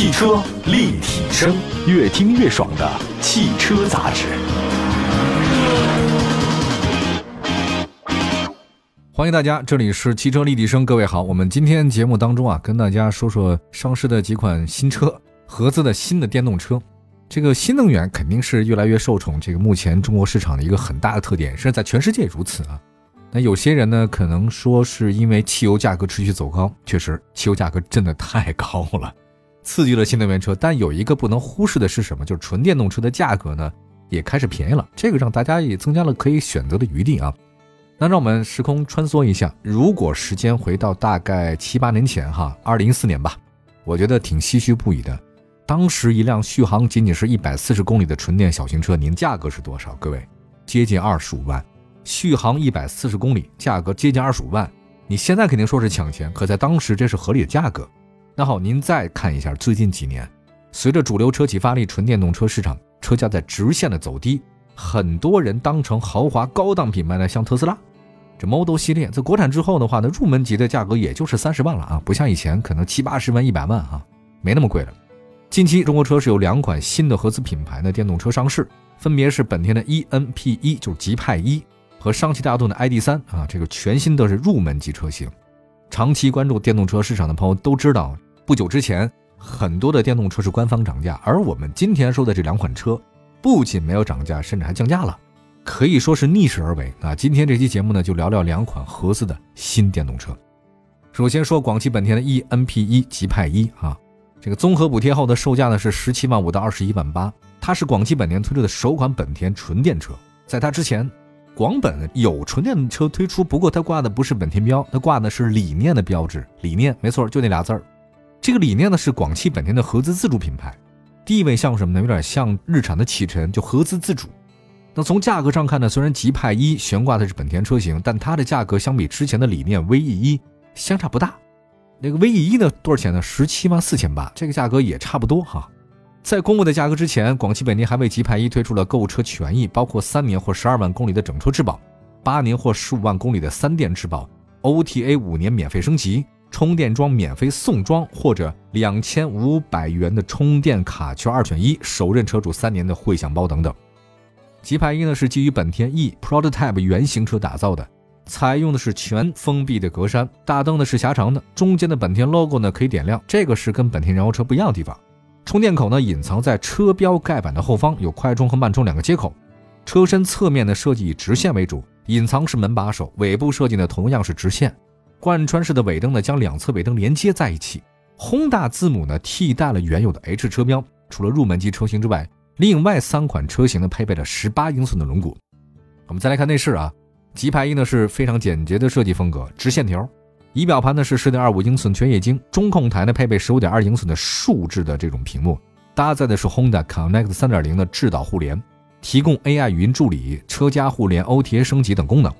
汽车立体声，越听越爽的汽车杂志。欢迎大家，这里是汽车立体声，各位好。我们今天节目当中啊，跟大家说说上市的几款新车，合资的新的电动车。这个新能源肯定是越来越受宠，这个目前中国市场的一个很大的特点，甚至在全世界如此啊。那有些人呢，可能说是因为汽油价格持续走高，确实汽油价格真的太高了，刺激了新能源车。但有一个不能忽视的是什么？就是纯电动车的价格呢也开始便宜了，这个让大家也增加了可以选择的余地啊。那让我们时空穿梭一下，如果时间回到大概七八年前哈，二零一四年吧，我觉得挺唏嘘不已的。当时一辆续航仅仅是一百四十公里的纯电小型车，您价格是多少？各位，接近二十五万。续航一百四十公里，价格接近二十五万。你现在肯定说是抢钱，可在当时这是合理的价格。那好，您再看一下最近几年，随着主流车企发力，纯电动车市场车价在直线的走低，很多人当成豪华高档品牌呢，像特斯拉，这 Model 系列在国产之后的话呢，入门级的价格也就是三十万了啊，不像以前可能七八十万、一百万啊，没那么贵了。近期中国车是有两款新的合资品牌的电动车上市，分别是本田的 eNP 一，就是极派一。和上汽大众的 ID.3 啊，这个全新的是入门级车型。长期关注电动车市场的朋友都知道，不久之前很多的电动车是官方涨价，而我们今天说的这两款车不仅没有涨价，甚至还降价了，可以说是逆势而为啊。今天这期节目呢，就聊聊两款合资的新电动车。首先说广汽本田的 eNP 一极派一啊，这个综合补贴后的售价呢是十七万五到二十一万八，它是广汽本田推出的首款本田纯电车，在它之前。广本有纯电车推出，不过它挂的不是本田标，它挂的是理念的标志。理念没错，就那俩字儿。这个理念呢是广汽本田的合资自主品牌，地位像什么呢？有点像日产的启辰，就合资自主。那从价格上看呢，虽然极派一悬挂的是本田车型，但它的价格相比之前的理念 VE 一相差不大。那个 VE 一呢多少钱呢？十七万四千八，这个价格也差不多哈。在公布的价格之前，广汽本田还为极派一推出了购车权益，包括三年或十二万公里的整车质保，八年或十五万公里的三电质保，OTA 五年免费升级，充电桩免费送装，或者两千五百元的充电卡券二选一，首任车主三年的会享包等等。极派一呢是基于本田 E Prototype 原型车打造的，采用的是全封闭的格栅，大灯呢是狭长的，中间的本田 logo 呢可以点亮，这个是跟本田燃油车不一样的地方。充电口呢，隐藏在车标盖板的后方，有快充和慢充两个接口。车身侧面的设计以直线为主，隐藏式门把手，尾部设计呢同样是直线。贯穿式的尾灯呢，将两侧尾灯连接在一起。Honda 字母呢，替代了原有的 H 车标。除了入门级车型之外，另外三款车型呢，配备了十八英寸的轮毂。我们再来看内饰啊，极排一呢是非常简洁的设计风格，直线条。仪表盘呢是十点二五英寸全液晶，中控台呢配备十五点二英寸的竖置的这种屏幕，搭载的是 Honda Connect 三点零的智导互联，提供 AI 语音助理、车家互联、OTA 升级等功能。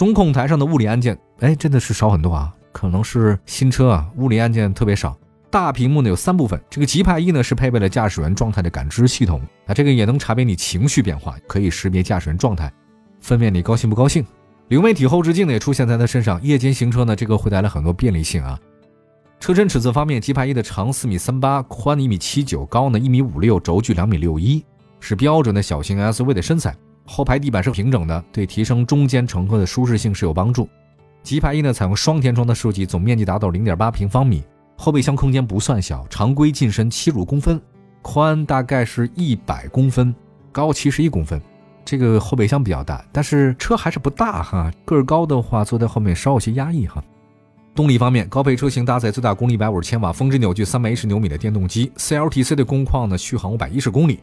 中控台上的物理按键，哎，真的是少很多啊，可能是新车啊，物理按键特别少。大屏幕呢有三部分，这个极派一呢是配备了驾驶员状态的感知系统，啊这个也能查别你情绪变化，可以识别驾驶员状态，分辨你高兴不高兴。流媒体后视镜呢也出现在它身上，夜间行车呢这个会带来很多便利性啊。车身尺寸方面，极派一的长四米三八，宽一米七九，高呢一米五六，轴距两米六一，是标准的小型 SUV 的身材。后排地板是平整的，对提升中间乘客的舒适性是有帮助。极派一呢采用双天窗的设计，总面积达到零点八平方米，后备箱空间不算小，常规进深七十五公分，宽大概是一百公分，高七十一公分。这个后备箱比较大，但是车还是不大哈。个儿高的话，坐在后面稍有些压抑哈。动力方面，高配车型搭载最大功率一百五十千瓦、峰值扭矩三百一十牛米的电动机，CLTC 的工况呢，续航五百一十公里。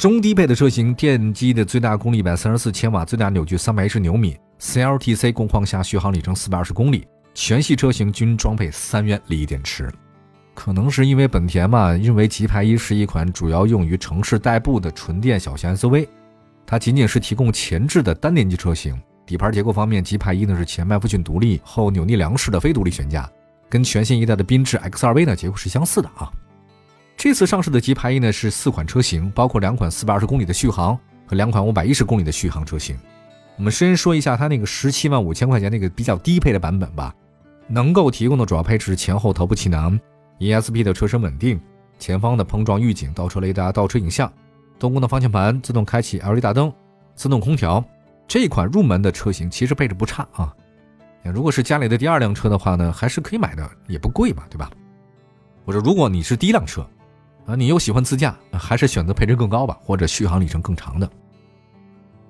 中低配的车型，电机的最大功率一百三十四千瓦，最大扭矩三百一十牛米，CLTC 工况下续航里程四百二十公里。全系车型均装配三元锂电池。可能是因为本田嘛，认为极派一是一款主要用于城市代步的纯电小型 SUV。它仅仅是提供前置的单电机车型，底盘结构方面，极派一呢是前麦弗逊独立后扭力梁式的非独立悬架，跟全新一代的缤智 X2V 呢结构是相似的啊。这次上市的极派一呢是四款车型，包括两款四百二十公里的续航和两款五百一十公里的续航车型。我们先说一下它那个十七万五千块钱那个比较低配的版本吧，能够提供的主要配置是前后头部气囊，ESP 的车身稳定，前方的碰撞预警、倒车雷达、倒车影像、多功能方向盘、自动开启 LED 大灯、自动空调。这款入门的车型其实配置不差啊。如果是家里的第二辆车的话呢，还是可以买的，也不贵嘛，对吧？我说如果你是第一辆车，啊，你又喜欢自驾，还是选择配置更高吧，或者续航里程更长的。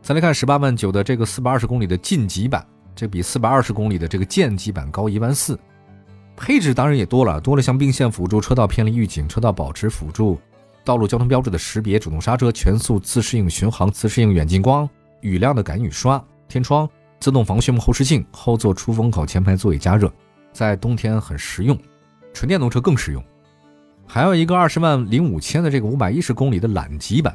再来看十八万九的这个四百二十公里的晋级版，这比四百二十公里的这个剑级版高一万四，配置当然也多了，多了像并线辅助、车道偏离预警、车道保持辅助、道路交通标志的识别、主动刹车、全速自适应巡航、自适应远近光、雨量的感雨刷、天窗。自动防眩目后视镜、后座出风口、前排座椅加热，在冬天很实用，纯电动车更实用。还有一个二十万零五千的这个五百一十公里的揽级版，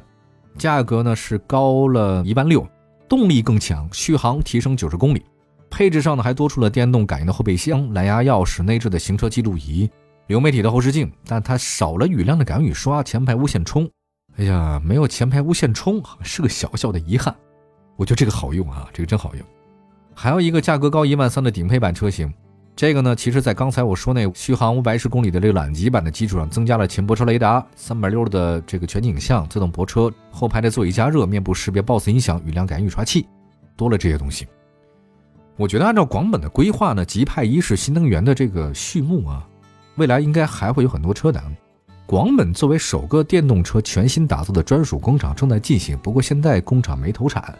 价格呢是高了一万六，动力更强，续航提升九十公里，配置上呢还多出了电动感应的后备箱、蓝牙钥匙、内置的行车记录仪、流媒体的后视镜，但它少了雨量的感雨刷、前排无线充。哎呀，没有前排无线充是个小小的遗憾。我觉得这个好用啊，这个真好用。还有一个价格高一万三的顶配版车型，这个呢，其实在刚才我说那续航五百一十公里的这个揽级版的基础上，增加了前泊车雷达、三百六十的这个全景影像、自动泊车、后排的座椅加热、面部识别、BOSS 音响、雨量感雨刷器，多了这些东西。我觉得按照广本的规划呢，极派一是新能源的这个序幕啊，未来应该还会有很多车的。广本作为首个电动车全新打造的专属工厂正在进行，不过现在工厂没投产，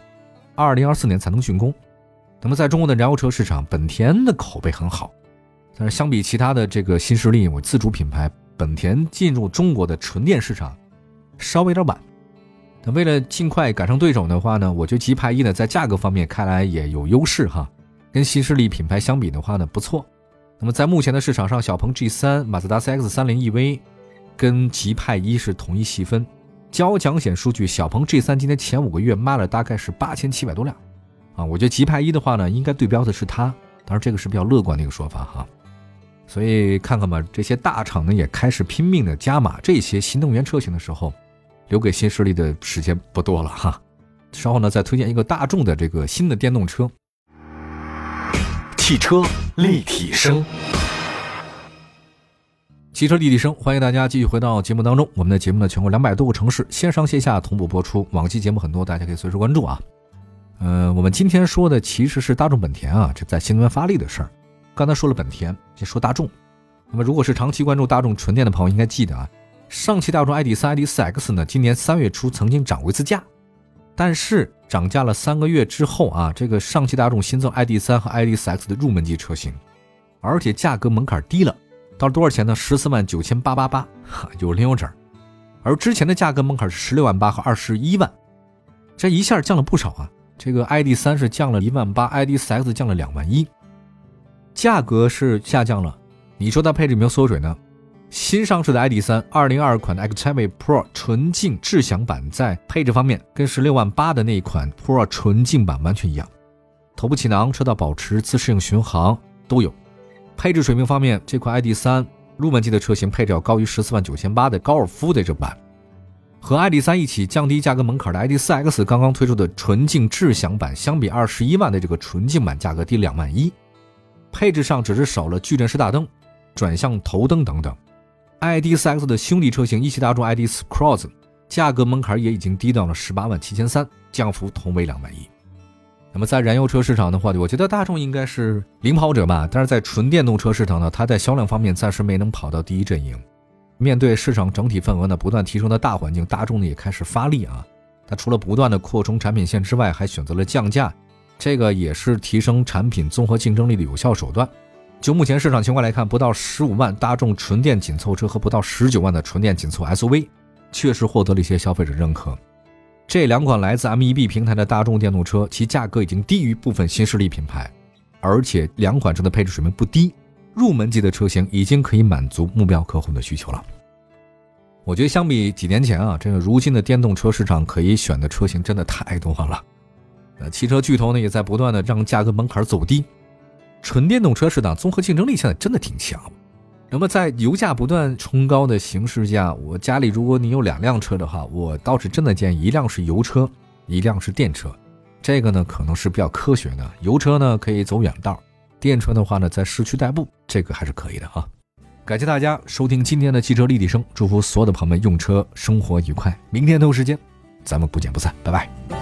二零二四年才能竣工。那么，在中国的燃油车市场，本田的口碑很好，但是相比其他的这个新势力，我自主品牌本田进入中国的纯电市场稍微有点晚。那为了尽快赶上对手的话呢，我觉得极派一呢在价格方面看来也有优势哈，跟新势力品牌相比的话呢不错。那么在目前的市场上，小鹏 G3、马自达 CX-30 EV 跟极派一是同一细分。交强险数据，小鹏 G3 今年前五个月卖了大概是八千七百多辆。啊，我觉得极派一的话呢，应该对标的是它，当然这个是比较乐观的一个说法哈。所以看看吧，这些大厂呢也开始拼命的加码这些新能源车型的时候，留给新势力的时间不多了哈。稍后呢再推荐一个大众的这个新的电动车。汽车立体声，汽车立体声，欢迎大家继续回到节目当中。我们的节目呢，全国两百多个城市线上线下同步播出，往期节目很多，大家可以随时关注啊。嗯，我们今天说的其实是大众本田啊，这在新能源发力的事儿。刚才说了本田，先说大众。那么，如果是长期关注大众纯电的朋友，应该记得啊，上汽大众 ID.3、ID.4X 呢，今年三月初曾经涨过一次价，但是涨价了三个月之后啊，这个上汽大众新增 ID.3 和 ID.4X 的入门级车型，而且价格门槛低了，到了多少钱呢？十四万九千八八八，有零有整。而之前的价格门槛是十六万八和二十一万，这一下降了不少啊。这个 ID 三是降了一万八，ID 四 X 降了两万一，价格是下降了。你说它配置有没有缩水呢？新上市的 ID 三，二零二二款的 Active Pro 纯净智享版在配置方面跟十六万八的那一款 Pro 纯净版完全一样，头部气囊、车道保持、自适应巡航都有。配置水平方面，这款 ID 三入门级的车型配置要高于十四万九千八的高尔夫的这版。和 ID.3 一起降低价格门槛的 ID.4X 刚刚推出的纯净智享版，相比二十一万的这个纯净版价格低两万一，配置上只是少了矩阵式大灯、转向头灯等等。ID.4X 的兄弟车型一汽大众 ID.4 Cross 价格门槛也已经低到了十八万七千三，降幅同为两万一。那么在燃油车市场的话，我觉得大众应该是领跑者吧，但是在纯电动车市场呢，它在销量方面暂时没能跑到第一阵营。面对市场整体份额呢不断提升的大环境，大众呢也开始发力啊。它除了不断的扩充产品线之外，还选择了降价，这个也是提升产品综合竞争力的有效手段。就目前市场情况来看，不到十五万大众纯电紧凑车和不到十九万的纯电紧凑 SUV，确实获得了一些消费者认可。这两款来自 MEB 平台的大众电动车，其价格已经低于部分新势力品牌，而且两款车的配置水平不低。入门级的车型已经可以满足目标客户的需求了。我觉得相比几年前啊，这个如今的电动车市场可以选的车型真的太多了。呃，汽车巨头呢也在不断的让价格门槛走低，纯电动车市场综合竞争力现在真的挺强。那么在油价不断冲高的形势下，我家里如果你有两辆车的话，我倒是真的建议一辆是油车，一辆是电车。这个呢可能是比较科学的，油车呢可以走远道。电车的话呢，在市区代步，这个还是可以的啊。感谢大家收听今天的汽车立体声，祝福所有的朋友们用车生活愉快。明天同一时间，咱们不见不散，拜拜。